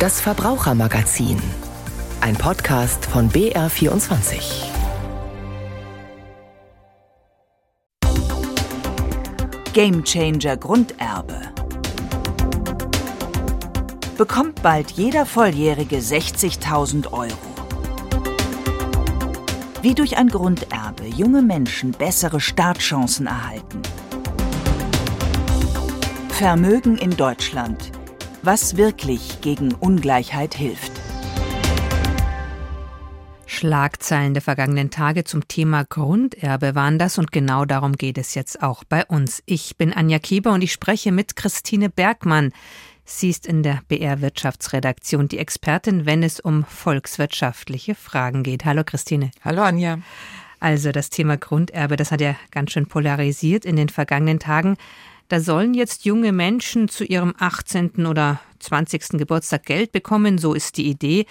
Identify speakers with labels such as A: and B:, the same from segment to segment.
A: Das Verbrauchermagazin. Ein Podcast von BR24.
B: Gamechanger Grunderbe. Bekommt bald jeder Volljährige 60.000 Euro. Wie durch ein Grunderbe junge Menschen bessere Startchancen erhalten. Vermögen in Deutschland. Was wirklich gegen Ungleichheit hilft.
C: Schlagzeilen der vergangenen Tage zum Thema Grunderbe waren das und genau darum geht es jetzt auch bei uns. Ich bin Anja Kieber und ich spreche mit Christine Bergmann. Sie ist in der BR Wirtschaftsredaktion die Expertin, wenn es um volkswirtschaftliche Fragen geht. Hallo Christine.
D: Hallo Anja.
C: Also das Thema Grunderbe, das hat ja ganz schön polarisiert in den vergangenen Tagen. Da sollen jetzt junge Menschen zu ihrem 18. oder 20. Geburtstag Geld bekommen, so ist die Idee,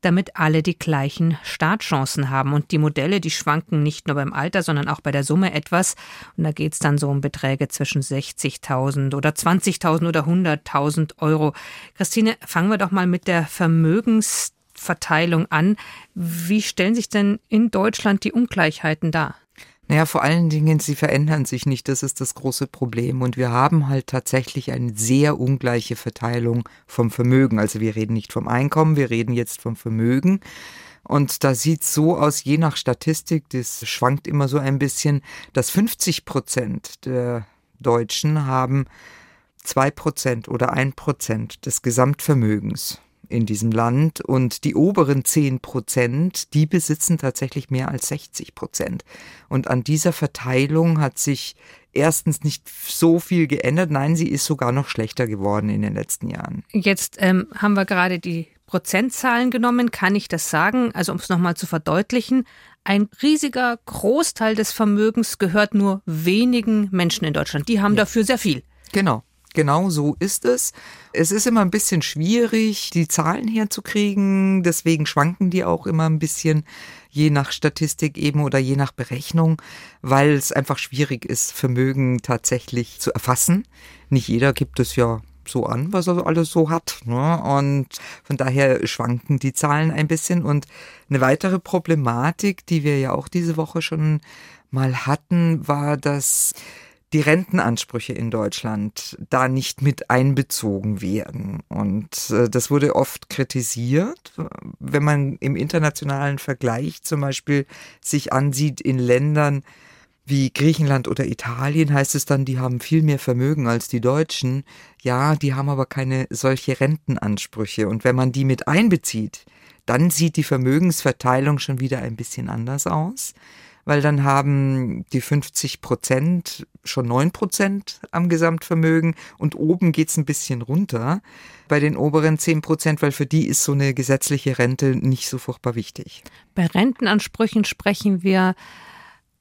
C: damit alle die gleichen Startchancen haben. Und die Modelle, die schwanken nicht nur beim Alter, sondern auch bei der Summe etwas. Und da geht es dann so um Beträge zwischen 60.000 oder 20.000 oder 100.000 Euro. Christine, fangen wir doch mal mit der Vermögensverteilung an. Wie stellen sich denn in Deutschland die Ungleichheiten dar?
D: Naja, vor allen Dingen, sie verändern sich nicht. Das ist das große Problem. Und wir haben halt tatsächlich eine sehr ungleiche Verteilung vom Vermögen. Also wir reden nicht vom Einkommen, wir reden jetzt vom Vermögen. Und da sieht so aus, je nach Statistik, das schwankt immer so ein bisschen, dass 50 Prozent der Deutschen haben zwei Prozent oder ein Prozent des Gesamtvermögens in diesem Land und die oberen 10 Prozent, die besitzen tatsächlich mehr als 60 Prozent. Und an dieser Verteilung hat sich erstens nicht so viel geändert, nein, sie ist sogar noch schlechter geworden in den letzten Jahren.
C: Jetzt ähm, haben wir gerade die Prozentzahlen genommen, kann ich das sagen? Also um es nochmal zu verdeutlichen, ein riesiger Großteil des Vermögens gehört nur wenigen Menschen in Deutschland. Die haben ja. dafür sehr viel.
D: Genau. Genau so ist es. Es ist immer ein bisschen schwierig, die Zahlen herzukriegen. Deswegen schwanken die auch immer ein bisschen, je nach Statistik eben oder je nach Berechnung, weil es einfach schwierig ist, Vermögen tatsächlich zu erfassen. Nicht jeder gibt es ja so an, was er alles so hat. Ne? Und von daher schwanken die Zahlen ein bisschen. Und eine weitere Problematik, die wir ja auch diese Woche schon mal hatten, war, dass die Rentenansprüche in Deutschland da nicht mit einbezogen werden. Und äh, das wurde oft kritisiert, wenn man im internationalen Vergleich zum Beispiel sich ansieht in Ländern wie Griechenland oder Italien, heißt es dann, die haben viel mehr Vermögen als die Deutschen. Ja, die haben aber keine solche Rentenansprüche. Und wenn man die mit einbezieht, dann sieht die Vermögensverteilung schon wieder ein bisschen anders aus weil dann haben die 50 Prozent schon 9 Prozent am Gesamtvermögen und oben geht's ein bisschen runter bei den oberen 10 Prozent, weil für die ist so eine gesetzliche Rente nicht so furchtbar wichtig.
C: Bei Rentenansprüchen sprechen wir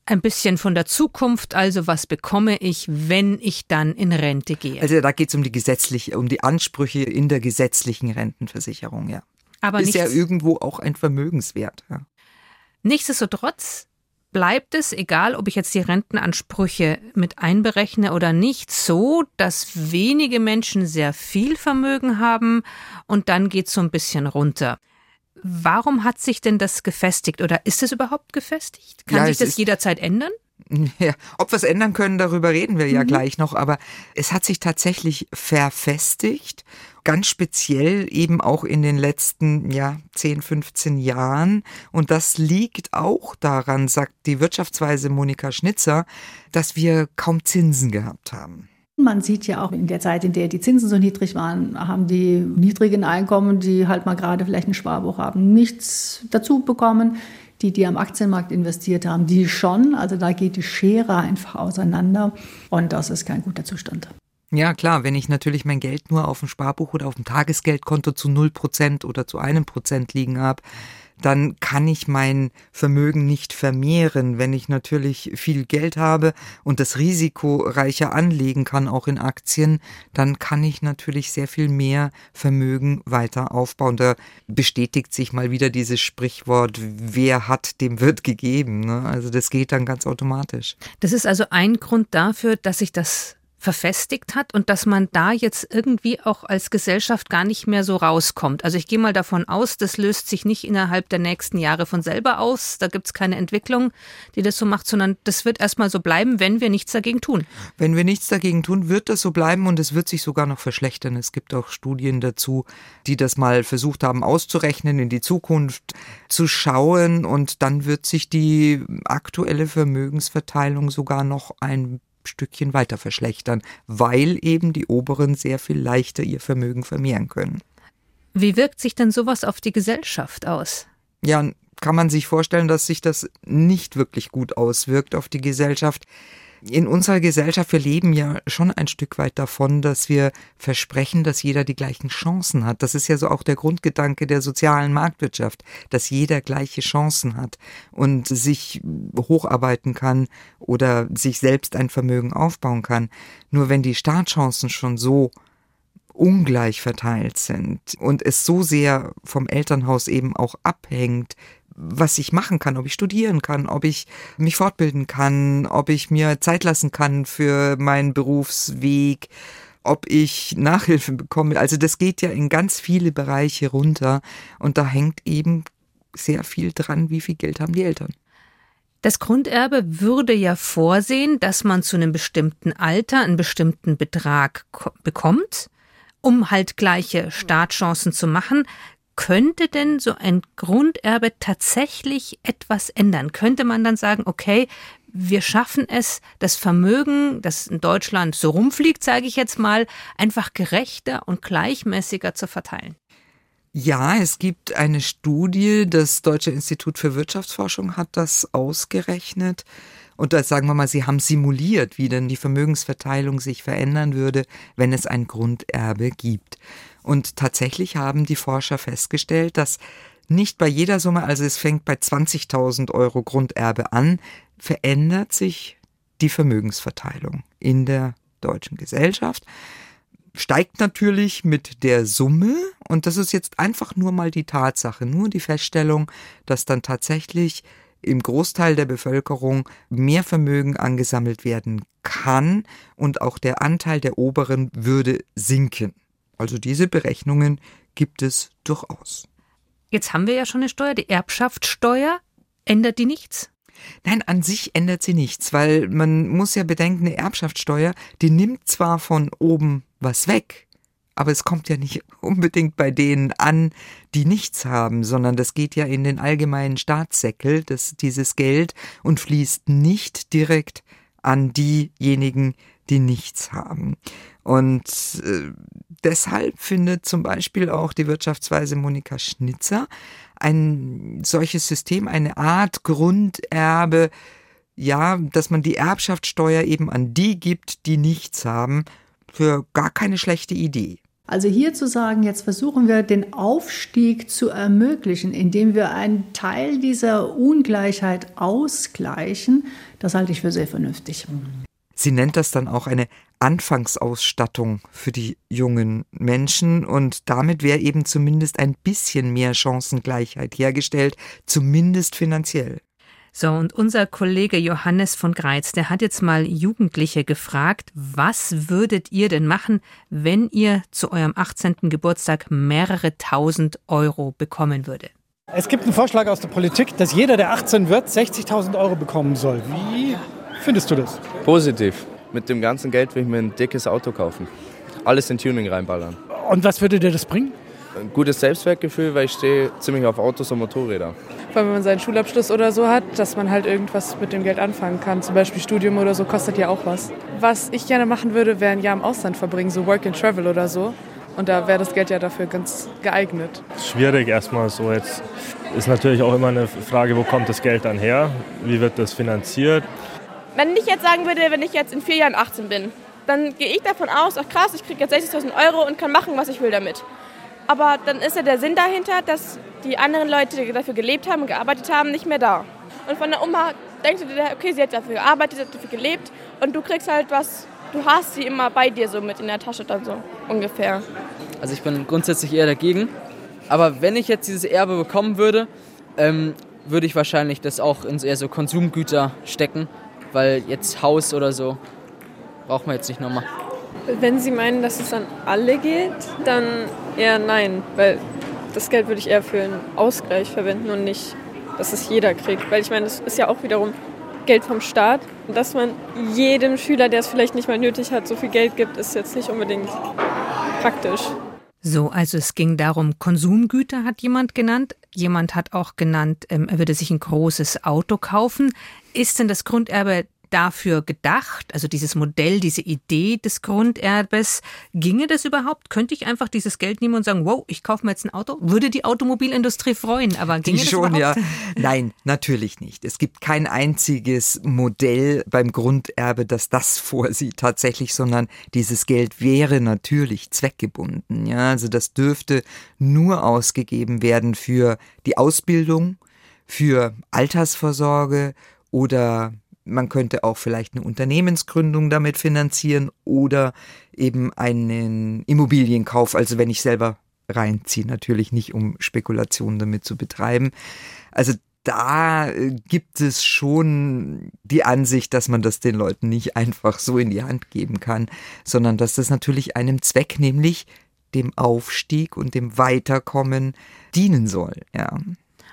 C: ein bisschen von der Zukunft, also was bekomme ich, wenn ich dann in Rente gehe?
D: Also da geht es um die gesetzliche, um die Ansprüche in der gesetzlichen Rentenversicherung, ja. Aber ist ja irgendwo auch ein Vermögenswert. Ja.
C: Nichtsdestotrotz bleibt es, egal ob ich jetzt die Rentenansprüche mit einberechne oder nicht, so, dass wenige Menschen sehr viel Vermögen haben und dann geht es so ein bisschen runter. Warum hat sich denn das gefestigt oder ist es überhaupt gefestigt? Kann ja, sich das jederzeit ändern?
D: Ja, ob wir es ändern können, darüber reden wir ja mhm. gleich noch, aber es hat sich tatsächlich verfestigt, ganz speziell eben auch in den letzten ja, 10, 15 Jahren. Und das liegt auch daran, sagt die Wirtschaftsweise Monika Schnitzer, dass wir kaum Zinsen gehabt haben.
E: Man sieht ja auch in der Zeit, in der die Zinsen so niedrig waren, haben die niedrigen Einkommen, die halt mal gerade vielleicht ein Sparbuch haben, nichts dazu bekommen die, die am Aktienmarkt investiert haben, die schon. Also da geht die Schere einfach auseinander und das ist kein guter Zustand.
D: Ja, klar, wenn ich natürlich mein Geld nur auf dem Sparbuch oder auf dem Tagesgeldkonto zu 0% oder zu einem Prozent liegen habe, dann kann ich mein Vermögen nicht vermehren. Wenn ich natürlich viel Geld habe und das Risiko reicher anlegen kann, auch in Aktien, dann kann ich natürlich sehr viel mehr Vermögen weiter aufbauen. Da bestätigt sich mal wieder dieses Sprichwort, wer hat, dem wird gegeben. Ne? Also das geht dann ganz automatisch.
C: Das ist also ein Grund dafür, dass sich das verfestigt hat und dass man da jetzt irgendwie auch als Gesellschaft gar nicht mehr so rauskommt. Also ich gehe mal davon aus, das löst sich nicht innerhalb der nächsten Jahre von selber aus. Da gibt es keine Entwicklung, die das so macht, sondern das wird erstmal so bleiben, wenn wir nichts dagegen tun.
D: Wenn wir nichts dagegen tun, wird das so bleiben und es wird sich sogar noch verschlechtern. Es gibt auch Studien dazu, die das mal versucht haben auszurechnen, in die Zukunft zu schauen und dann wird sich die aktuelle Vermögensverteilung sogar noch ein Stückchen weiter verschlechtern, weil eben die Oberen sehr viel leichter ihr Vermögen vermehren können.
C: Wie wirkt sich denn sowas auf die Gesellschaft aus?
D: Ja, kann man sich vorstellen, dass sich das nicht wirklich gut auswirkt auf die Gesellschaft in unserer Gesellschaft, wir leben ja schon ein Stück weit davon, dass wir versprechen, dass jeder die gleichen Chancen hat. Das ist ja so auch der Grundgedanke der sozialen Marktwirtschaft, dass jeder gleiche Chancen hat und sich hocharbeiten kann oder sich selbst ein Vermögen aufbauen kann. Nur wenn die Startchancen schon so ungleich verteilt sind und es so sehr vom Elternhaus eben auch abhängt, was ich machen kann, ob ich studieren kann, ob ich mich fortbilden kann, ob ich mir Zeit lassen kann für meinen Berufsweg, ob ich Nachhilfe bekomme. Also das geht ja in ganz viele Bereiche runter und da hängt eben sehr viel dran, wie viel Geld haben die Eltern.
C: Das Grunderbe würde ja vorsehen, dass man zu einem bestimmten Alter einen bestimmten Betrag bekommt, um halt gleiche Startchancen zu machen. Könnte denn so ein Grunderbe tatsächlich etwas ändern? Könnte man dann sagen, okay, wir schaffen es, das Vermögen, das in Deutschland so rumfliegt, sage ich jetzt mal, einfach gerechter und gleichmäßiger zu verteilen?
D: Ja, es gibt eine Studie, das Deutsche Institut für Wirtschaftsforschung hat das ausgerechnet. Und da sagen wir mal, sie haben simuliert, wie denn die Vermögensverteilung sich verändern würde, wenn es ein Grunderbe gibt. Und tatsächlich haben die Forscher festgestellt, dass nicht bei jeder Summe, also es fängt bei 20.000 Euro Grunderbe an, verändert sich die Vermögensverteilung in der deutschen Gesellschaft. Steigt natürlich mit der Summe und das ist jetzt einfach nur mal die Tatsache, nur die Feststellung, dass dann tatsächlich im Großteil der Bevölkerung mehr Vermögen angesammelt werden kann und auch der Anteil der Oberen würde sinken. Also diese Berechnungen gibt es durchaus.
C: Jetzt haben wir ja schon eine Steuer, die Erbschaftssteuer. Ändert die nichts?
D: Nein, an sich ändert sie nichts, weil man muss ja bedenken, eine Erbschaftssteuer, die nimmt zwar von oben was weg, aber es kommt ja nicht unbedingt bei denen an, die nichts haben, sondern das geht ja in den allgemeinen Staatssäckel, das, dieses Geld, und fließt nicht direkt an diejenigen, die nichts haben. Und äh, deshalb findet zum Beispiel auch die Wirtschaftsweise Monika Schnitzer ein solches System, eine Art Grunderbe, ja, dass man die Erbschaftssteuer eben an die gibt, die nichts haben, für gar keine schlechte Idee.
E: Also hier zu sagen, jetzt versuchen wir den Aufstieg zu ermöglichen, indem wir einen Teil dieser Ungleichheit ausgleichen, das halte ich für sehr vernünftig.
D: Sie nennt das dann auch eine Anfangsausstattung für die jungen Menschen und damit wäre eben zumindest ein bisschen mehr Chancengleichheit hergestellt, zumindest finanziell.
C: So, und unser Kollege Johannes von Greiz, der hat jetzt mal Jugendliche gefragt, was würdet ihr denn machen, wenn ihr zu eurem 18. Geburtstag mehrere tausend Euro bekommen würde?
F: Es gibt einen Vorschlag aus der Politik, dass jeder, der 18 wird, 60.000 Euro bekommen soll. Wie findest du das?
G: Positiv. Mit dem ganzen Geld will ich mir ein dickes Auto kaufen. Alles in Tuning reinballern.
F: Und was würde dir das bringen?
G: Ein gutes Selbstwertgefühl, weil ich stehe ziemlich auf Autos und Motorräder.
H: Vor allem, wenn man seinen Schulabschluss oder so hat, dass man halt irgendwas mit dem Geld anfangen kann. Zum Beispiel Studium oder so kostet ja auch was. Was ich gerne machen würde, wäre ein Jahr im Ausland verbringen, so Work and Travel oder so. Und da wäre das Geld ja dafür ganz geeignet.
I: Schwierig erstmal so jetzt. Ist natürlich auch immer eine Frage, wo kommt das Geld dann her? Wie wird das finanziert?
J: Wenn ich jetzt sagen würde, wenn ich jetzt in vier Jahren 18 bin, dann gehe ich davon aus, ach krass, ich kriege jetzt 60.000 Euro und kann machen, was ich will damit. Aber dann ist ja der Sinn dahinter, dass die anderen Leute, die dafür gelebt haben und gearbeitet haben, nicht mehr da. Und von der Oma denkst du dir, okay, sie hat dafür gearbeitet, sie hat dafür gelebt und du kriegst halt was, du hast sie immer bei dir so mit in der Tasche dann so ungefähr.
K: Also ich bin grundsätzlich eher dagegen. Aber wenn ich jetzt dieses Erbe bekommen würde, ähm, würde ich wahrscheinlich das auch in eher so Konsumgüter stecken weil jetzt Haus oder so braucht man jetzt nicht nochmal.
L: Wenn Sie meinen, dass es an alle geht, dann eher nein, weil das Geld würde ich eher für einen Ausgleich verwenden und nicht, dass es jeder kriegt. Weil ich meine, das ist ja auch wiederum Geld vom Staat. Und dass man jedem Schüler, der es vielleicht nicht mal nötig hat, so viel Geld gibt, ist jetzt nicht unbedingt praktisch.
C: So, also es ging darum, Konsumgüter hat jemand genannt. Jemand hat auch genannt, ähm, er würde sich ein großes Auto kaufen. Ist denn das Grunderbe dafür gedacht, also dieses Modell, diese Idee des Grunderbes, ginge das überhaupt? Könnte ich einfach dieses Geld nehmen und sagen, wow, ich kaufe mir jetzt ein Auto? Würde die Automobilindustrie freuen, aber ginge
D: die
C: das
D: schon,
C: überhaupt?
D: ja. Nein, natürlich nicht. Es gibt kein einziges Modell beim Grunderbe, das das vorsieht tatsächlich, sondern dieses Geld wäre natürlich zweckgebunden. Ja, also das dürfte nur ausgegeben werden für die Ausbildung, für Altersvorsorge oder man könnte auch vielleicht eine Unternehmensgründung damit finanzieren oder eben einen Immobilienkauf, also wenn ich selber reinziehe, natürlich nicht, um Spekulationen damit zu betreiben. Also da äh, gibt es schon die Ansicht, dass man das den Leuten nicht einfach so in die Hand geben kann, sondern dass das natürlich einem Zweck, nämlich dem Aufstieg und dem Weiterkommen dienen soll, ja.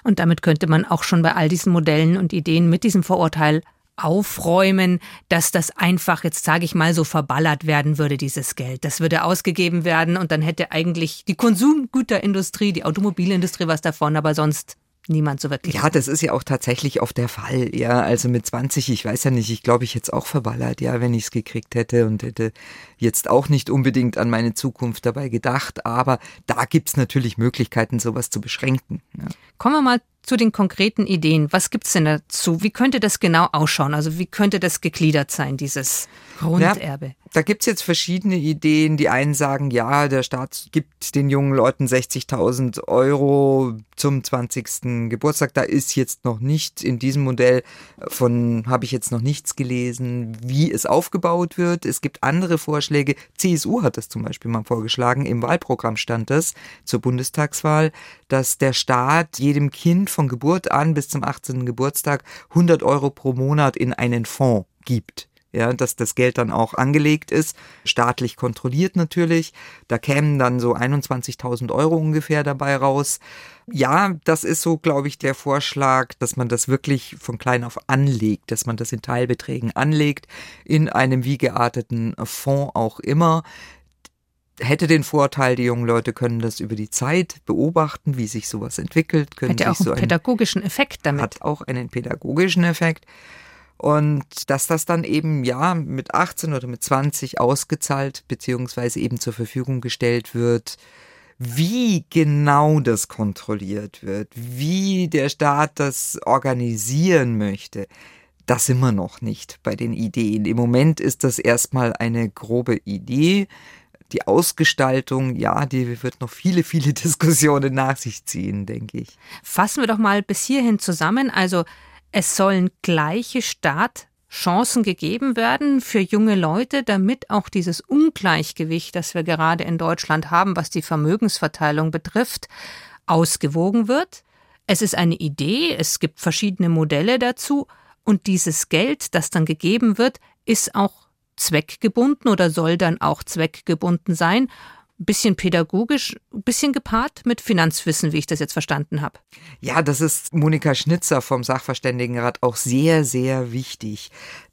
C: Und damit könnte man auch schon bei all diesen Modellen und Ideen mit diesem Vorurteil aufräumen, dass das einfach, jetzt sage ich mal, so verballert werden würde, dieses Geld. Das würde ausgegeben werden und dann hätte eigentlich die Konsumgüterindustrie, die Automobilindustrie was davon, aber sonst niemand so wirklich.
D: Ja, das ist ja auch tatsächlich oft der Fall. Ja, also mit 20, ich weiß ja nicht, ich glaube, ich hätte es auch verballert, ja, wenn ich es gekriegt hätte und hätte jetzt auch nicht unbedingt an meine Zukunft dabei gedacht. Aber da gibt's natürlich Möglichkeiten, sowas zu beschränken. Ja.
C: Kommen wir mal zu den konkreten Ideen. Was gibt's denn dazu? Wie könnte das genau ausschauen? Also wie könnte das gegliedert sein, dieses Grunderbe?
D: Ja, da gibt's jetzt verschiedene Ideen. Die einen sagen, ja, der Staat gibt den jungen Leuten 60.000 Euro zum 20. Geburtstag. Da ist jetzt noch nicht in diesem Modell von, habe ich jetzt noch nichts gelesen, wie es aufgebaut wird. Es gibt andere Vorschläge. CSU hat das zum Beispiel mal vorgeschlagen. Im Wahlprogramm stand das zur Bundestagswahl, dass der Staat jedem Kind von Geburt an bis zum 18. Geburtstag 100 Euro pro Monat in einen Fonds gibt ja, dass das Geld dann auch angelegt ist, staatlich kontrolliert natürlich. Da kämen dann so 21.000 Euro ungefähr dabei raus. Ja, das ist so, glaube ich, der Vorschlag, dass man das wirklich von klein auf anlegt, dass man das in Teilbeträgen anlegt, in einem wie gearteten Fonds auch immer hätte den Vorteil, die jungen Leute können das über die Zeit beobachten, wie sich sowas entwickelt. Können
C: Hätte auch
D: sich
C: einen
D: so
C: pädagogischen Effekt damit.
D: Hat auch einen pädagogischen Effekt. Und dass das dann eben ja mit 18 oder mit 20 ausgezahlt beziehungsweise eben zur Verfügung gestellt wird, wie genau das kontrolliert wird, wie der Staat das organisieren möchte, das sind wir noch nicht bei den Ideen. Im Moment ist das erstmal eine grobe Idee. Die Ausgestaltung, ja, die wird noch viele, viele Diskussionen nach sich ziehen, denke ich.
C: Fassen wir doch mal bis hierhin zusammen. Also es sollen gleiche Startchancen gegeben werden für junge Leute, damit auch dieses Ungleichgewicht, das wir gerade in Deutschland haben, was die Vermögensverteilung betrifft, ausgewogen wird. Es ist eine Idee, es gibt verschiedene Modelle dazu und dieses Geld, das dann gegeben wird, ist auch zweckgebunden oder soll dann auch zweckgebunden sein bisschen pädagogisch, bisschen gepaart mit Finanzwissen, wie ich das jetzt verstanden habe.
D: Ja, das ist Monika Schnitzer vom Sachverständigenrat auch sehr, sehr wichtig.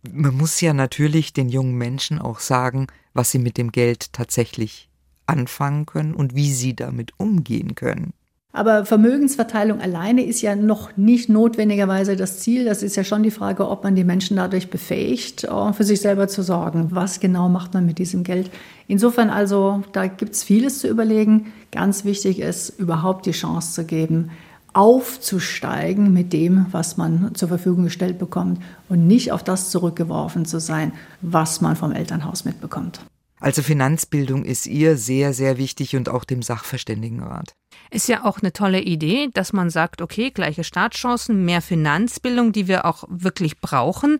D: Man muss ja natürlich den jungen Menschen auch sagen, was sie mit dem Geld tatsächlich anfangen können und wie sie damit umgehen können.
E: Aber Vermögensverteilung alleine ist ja noch nicht notwendigerweise das Ziel. Das ist ja schon die Frage, ob man die Menschen dadurch befähigt, äh, für sich selber zu sorgen. Was genau macht man mit diesem Geld? Insofern also, da gibt es vieles zu überlegen. Ganz wichtig ist, überhaupt die Chance zu geben, aufzusteigen mit dem, was man zur Verfügung gestellt bekommt und nicht auf das zurückgeworfen zu sein, was man vom Elternhaus mitbekommt.
D: Also Finanzbildung ist ihr sehr, sehr wichtig und auch dem Sachverständigenrat.
C: Ist ja auch eine tolle Idee, dass man sagt, okay, gleiche Startchancen, mehr Finanzbildung, die wir auch wirklich brauchen.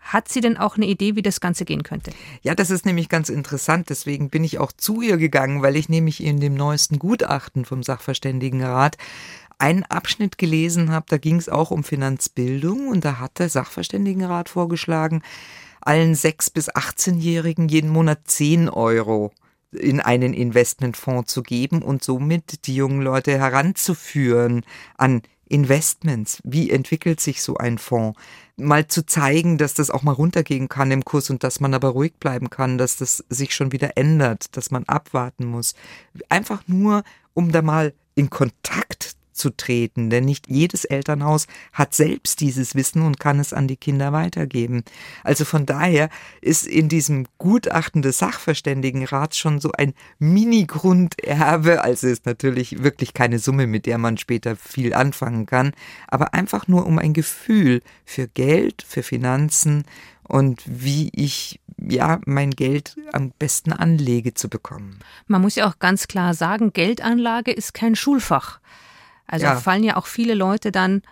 C: Hat sie denn auch eine Idee, wie das Ganze gehen könnte?
D: Ja, das ist nämlich ganz interessant. Deswegen bin ich auch zu ihr gegangen, weil ich nämlich in dem neuesten Gutachten vom Sachverständigenrat einen Abschnitt gelesen habe. Da ging es auch um Finanzbildung und da hat der Sachverständigenrat vorgeschlagen, allen 6- bis 18-Jährigen jeden Monat 10 Euro in einen Investmentfonds zu geben und somit die jungen Leute heranzuführen an Investments. Wie entwickelt sich so ein Fonds? Mal zu zeigen, dass das auch mal runtergehen kann im Kurs und dass man aber ruhig bleiben kann, dass das sich schon wieder ändert, dass man abwarten muss. Einfach nur, um da mal in Kontakt zu treten, denn nicht jedes Elternhaus hat selbst dieses Wissen und kann es an die Kinder weitergeben. Also von daher ist in diesem Gutachten des Sachverständigenrats schon so ein Mini-Grunderbe, also ist natürlich wirklich keine Summe, mit der man später viel anfangen kann, aber einfach nur um ein Gefühl für Geld, für Finanzen und wie ich ja mein Geld am besten anlege zu bekommen.
C: Man muss ja auch ganz klar sagen, Geldanlage ist kein Schulfach. Also ja. fallen ja auch viele Leute dann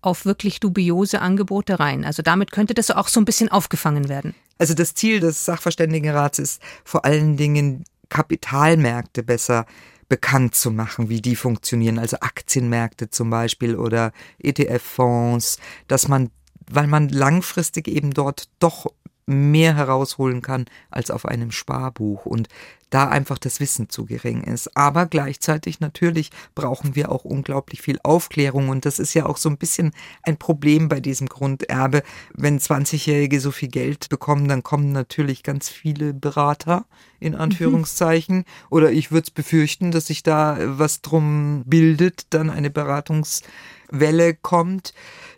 C: auf wirklich dubiose Angebote rein. Also damit könnte das auch so ein bisschen aufgefangen werden.
D: Also das Ziel des Sachverständigenrats ist vor allen Dingen Kapitalmärkte besser bekannt zu machen, wie die funktionieren, also Aktienmärkte zum Beispiel oder ETF-Fonds, dass man, weil man langfristig eben dort doch mehr herausholen kann als auf einem Sparbuch und da einfach das Wissen zu gering ist. Aber gleichzeitig natürlich brauchen wir auch unglaublich viel Aufklärung und das ist ja auch so ein bisschen ein Problem bei diesem Grunderbe. Wenn 20-Jährige so viel Geld bekommen, dann kommen natürlich ganz viele Berater in mhm. Anführungszeichen. Mhm. Oder ich würde es befürchten, dass sich da was drum bildet, dann eine Beratungswelle kommt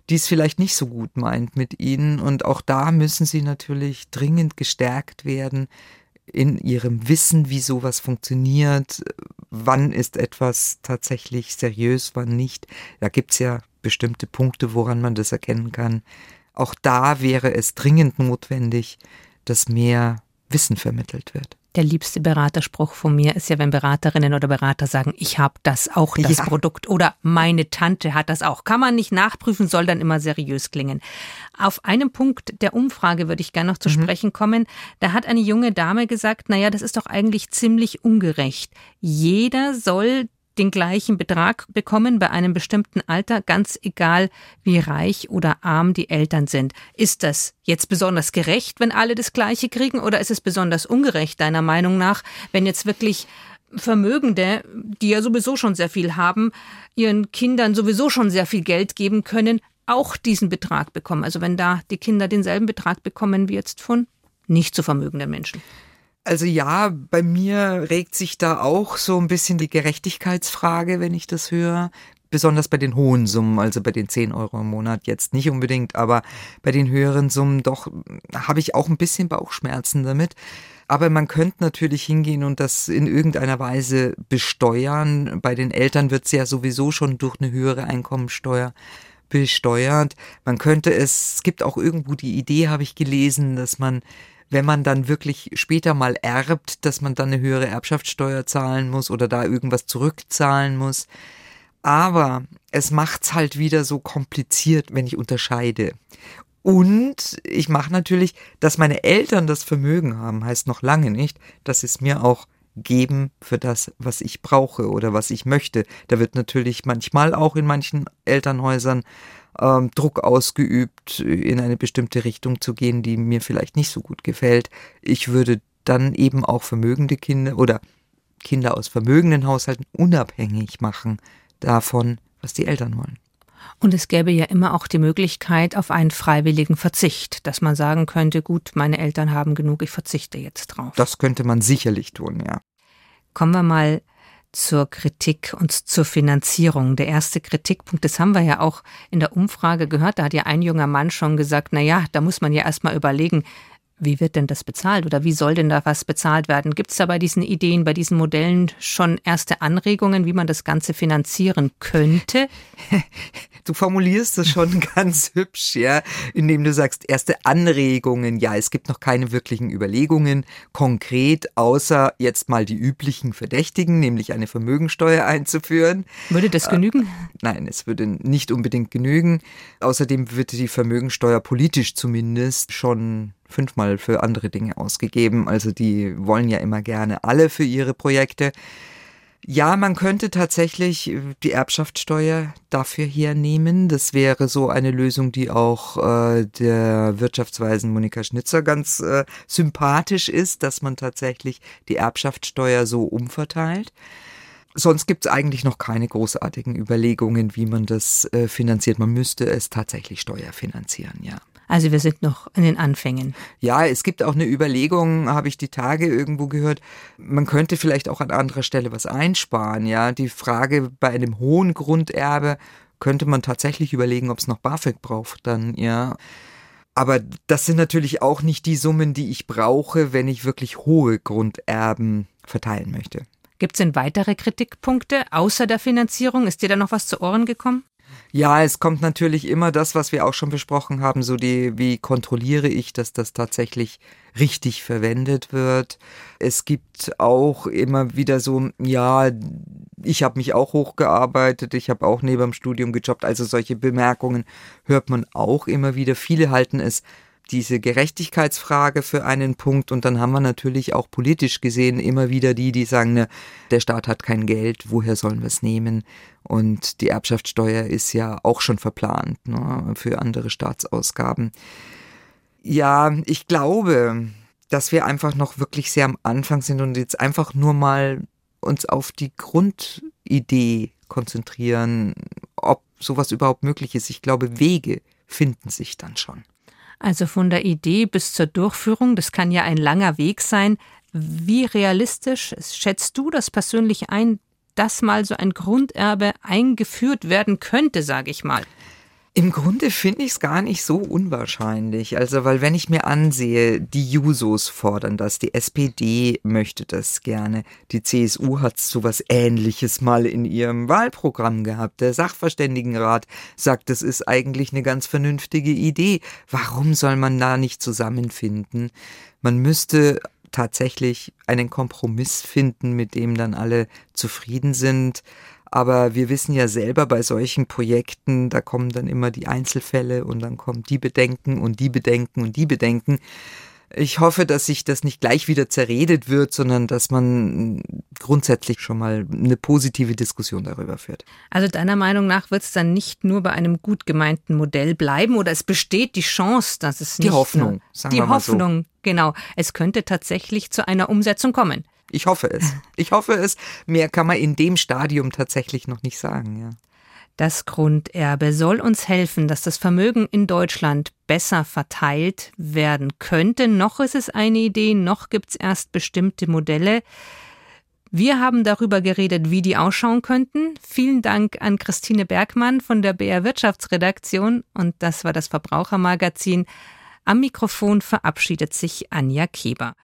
D: die es vielleicht nicht so gut meint mit ihnen. Und auch da müssen sie natürlich dringend gestärkt werden in ihrem Wissen, wie sowas funktioniert, wann ist etwas tatsächlich seriös, wann nicht. Da gibt's ja bestimmte Punkte, woran man das erkennen kann. Auch da wäre es dringend notwendig, dass mehr Wissen vermittelt wird.
C: Der liebste Beraterspruch von mir ist ja, wenn Beraterinnen oder Berater sagen, ich habe das auch, das ja. Produkt oder meine Tante hat das auch. Kann man nicht nachprüfen, soll dann immer seriös klingen. Auf einen Punkt der Umfrage würde ich gerne noch zu mhm. sprechen kommen. Da hat eine junge Dame gesagt, naja, das ist doch eigentlich ziemlich ungerecht. Jeder soll den gleichen Betrag bekommen bei einem bestimmten Alter, ganz egal wie reich oder arm die Eltern sind. Ist das jetzt besonders gerecht, wenn alle das gleiche kriegen oder ist es besonders ungerecht deiner Meinung nach, wenn jetzt wirklich Vermögende, die ja sowieso schon sehr viel haben, ihren Kindern sowieso schon sehr viel Geld geben können, auch diesen Betrag bekommen. Also wenn da die Kinder denselben Betrag bekommen wie jetzt von nicht so vermögenden Menschen.
D: Also ja, bei mir regt sich da auch so ein bisschen die Gerechtigkeitsfrage, wenn ich das höre. Besonders bei den hohen Summen, also bei den 10 Euro im Monat jetzt nicht unbedingt, aber bei den höheren Summen doch habe ich auch ein bisschen Bauchschmerzen damit. Aber man könnte natürlich hingehen und das in irgendeiner Weise besteuern. Bei den Eltern wird es ja sowieso schon durch eine höhere Einkommensteuer besteuert. Man könnte es, es gibt auch irgendwo die Idee, habe ich gelesen, dass man wenn man dann wirklich später mal erbt, dass man dann eine höhere Erbschaftssteuer zahlen muss oder da irgendwas zurückzahlen muss. Aber es macht's halt wieder so kompliziert, wenn ich unterscheide. Und ich mache natürlich, dass meine Eltern das Vermögen haben, heißt noch lange nicht, dass es mir auch geben für das, was ich brauche oder was ich möchte. Da wird natürlich manchmal auch in manchen Elternhäusern ähm, Druck ausgeübt, in eine bestimmte Richtung zu gehen, die mir vielleicht nicht so gut gefällt. Ich würde dann eben auch vermögende Kinder oder Kinder aus vermögenden Haushalten unabhängig machen davon, was die Eltern wollen.
C: Und es gäbe ja immer auch die Möglichkeit auf einen freiwilligen Verzicht, dass man sagen könnte, gut, meine Eltern haben genug, ich verzichte jetzt drauf.
D: Das könnte man sicherlich tun, ja.
C: Kommen wir mal zur Kritik und zur Finanzierung. Der erste Kritikpunkt, das haben wir ja auch in der Umfrage gehört, da hat ja ein junger Mann schon gesagt, na ja, da muss man ja erstmal überlegen, wie wird denn das bezahlt oder wie soll denn da was bezahlt werden? Gibt es da bei diesen Ideen, bei diesen Modellen schon erste Anregungen, wie man das Ganze finanzieren könnte?
D: Du formulierst das schon ganz hübsch, ja, indem du sagst, erste Anregungen. Ja, es gibt noch keine wirklichen Überlegungen konkret, außer jetzt mal die üblichen Verdächtigen, nämlich eine Vermögensteuer einzuführen.
C: Würde das genügen? Äh,
D: nein, es würde nicht unbedingt genügen. Außerdem würde die Vermögensteuer politisch zumindest schon fünfmal für andere Dinge ausgegeben. Also die wollen ja immer gerne alle für ihre Projekte. Ja, man könnte tatsächlich die Erbschaftssteuer dafür hernehmen. Das wäre so eine Lösung, die auch äh, der Wirtschaftsweisen Monika Schnitzer ganz äh, sympathisch ist, dass man tatsächlich die Erbschaftssteuer so umverteilt. Sonst gibt es eigentlich noch keine großartigen Überlegungen, wie man das äh, finanziert. Man müsste es tatsächlich steuerfinanzieren, ja.
C: Also wir sind noch in den Anfängen.
D: Ja, es gibt auch eine Überlegung, habe ich die Tage irgendwo gehört, man könnte vielleicht auch an anderer Stelle was einsparen. Ja, die Frage bei einem hohen Grunderbe könnte man tatsächlich überlegen, ob es noch BAföG braucht dann, ja. Aber das sind natürlich auch nicht die Summen, die ich brauche, wenn ich wirklich hohe Grunderben verteilen möchte.
C: Gibt es denn weitere Kritikpunkte außer der Finanzierung? Ist dir da noch was zu Ohren gekommen?
D: Ja, es kommt natürlich immer das, was wir auch schon besprochen haben, so die, wie kontrolliere ich, dass das tatsächlich richtig verwendet wird. Es gibt auch immer wieder so, ja, ich habe mich auch hochgearbeitet, ich habe auch neben dem Studium gejobbt, also solche Bemerkungen hört man auch immer wieder. Viele halten es diese Gerechtigkeitsfrage für einen Punkt und dann haben wir natürlich auch politisch gesehen immer wieder die, die sagen, ne, der Staat hat kein Geld, woher sollen wir es nehmen? Und die Erbschaftssteuer ist ja auch schon verplant ne, für andere Staatsausgaben. Ja, ich glaube, dass wir einfach noch wirklich sehr am Anfang sind und jetzt einfach nur mal uns auf die Grundidee konzentrieren, ob sowas überhaupt möglich ist. Ich glaube, Wege finden sich dann schon.
C: Also von der Idee bis zur Durchführung, das kann ja ein langer Weg sein. Wie realistisch schätzt du das persönlich ein, dass mal so ein Grunderbe eingeführt werden könnte, sage ich mal?
D: Im Grunde finde ich es gar nicht so unwahrscheinlich. Also, weil wenn ich mir ansehe, die Jusos fordern das, die SPD möchte das gerne, die CSU hat sowas ähnliches mal in ihrem Wahlprogramm gehabt. Der Sachverständigenrat sagt, das ist eigentlich eine ganz vernünftige Idee. Warum soll man da nicht zusammenfinden? Man müsste tatsächlich einen Kompromiss finden, mit dem dann alle zufrieden sind. Aber wir wissen ja selber bei solchen Projekten, da kommen dann immer die Einzelfälle und dann kommen die Bedenken und die Bedenken und die Bedenken. Ich hoffe, dass sich das nicht gleich wieder zerredet wird, sondern dass man grundsätzlich schon mal eine positive Diskussion darüber führt.
C: Also deiner Meinung nach wird es dann nicht nur bei einem gut gemeinten Modell bleiben oder es besteht die Chance, dass es nicht
D: die Hoffnung,
C: sagen die wir mal Hoffnung, so. genau, es könnte tatsächlich zu einer Umsetzung kommen.
D: Ich hoffe es. Ich hoffe es. Mehr kann man in dem Stadium tatsächlich noch nicht sagen, ja.
C: Das Grunderbe soll uns helfen, dass das Vermögen in Deutschland besser verteilt werden könnte. Noch ist es eine Idee, noch gibt es erst bestimmte Modelle. Wir haben darüber geredet, wie die ausschauen könnten. Vielen Dank an Christine Bergmann von der BR Wirtschaftsredaktion und das war das Verbrauchermagazin. Am Mikrofon verabschiedet sich Anja Keber.